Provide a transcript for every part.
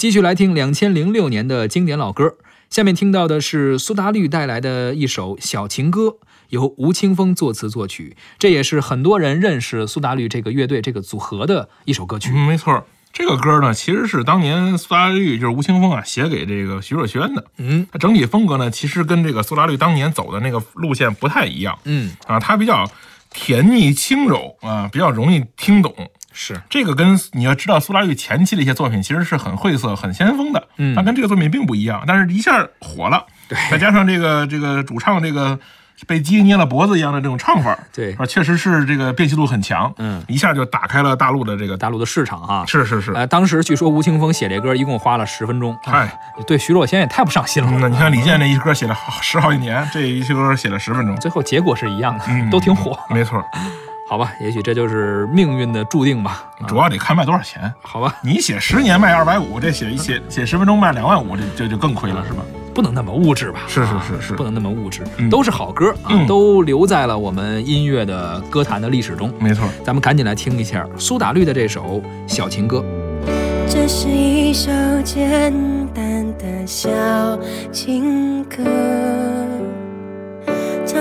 继续来听两千零六年的经典老歌。下面听到的是苏打绿带来的一首小情歌，由吴青峰作词作曲，这也是很多人认识苏打绿这个乐队这个组合的一首歌曲。嗯，没错，这个歌呢，其实是当年苏打绿就是吴青峰啊写给这个徐若瑄的。嗯它整体风格呢，其实跟这个苏打绿当年走的那个路线不太一样嗯，啊，它比较甜腻轻柔啊，比较容易听懂。是。这个跟你要知道苏打绿前期的一些作品其实是很晦涩、很先锋的，嗯。它跟这个作品并不一样，但是一下火了，对。再加上这个这个主唱这个被鸡捏了脖子一样的这种唱法，对。啊，确实是这个辨析度很强，嗯。一下就打开了大陆的这个大陆的市场啊。是是是，呃，当时据说吴青峰写这歌一共花了十分钟。啊嗨，对徐若瑄也太不上心了。嗯那你看李健这一歌写了十好几年，这一歌写了十分钟，最后结果是一样的，嗯。都挺火。没错，好吧，也许这就是命运的注定吧。啊主要得看卖多少钱。好吧，你写十年卖二百五，这写一写写十分钟卖两万五，这这就更亏了，是吧？不能那么物质吧？是是啊是是不能那么物质，嗯都是好歌啊，嗯都留在了我们音乐的歌坛的历史中。没错，咱们赶紧来听一下苏打绿的这首《小情歌》。这是一首简单的小情歌，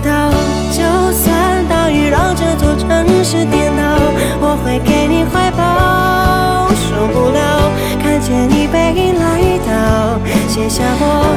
知道，就算大雨让这座城市颠倒，我会给你怀抱。受不了，看见你背影来到，写下我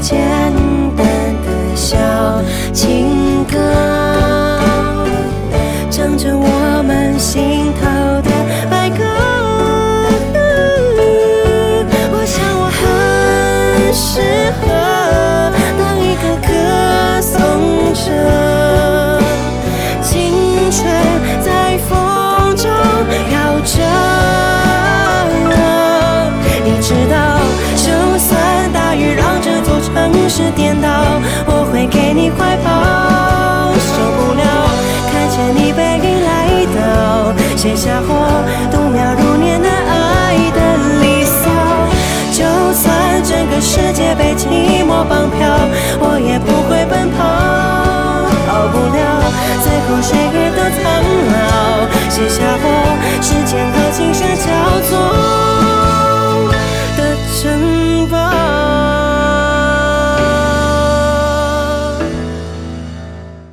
见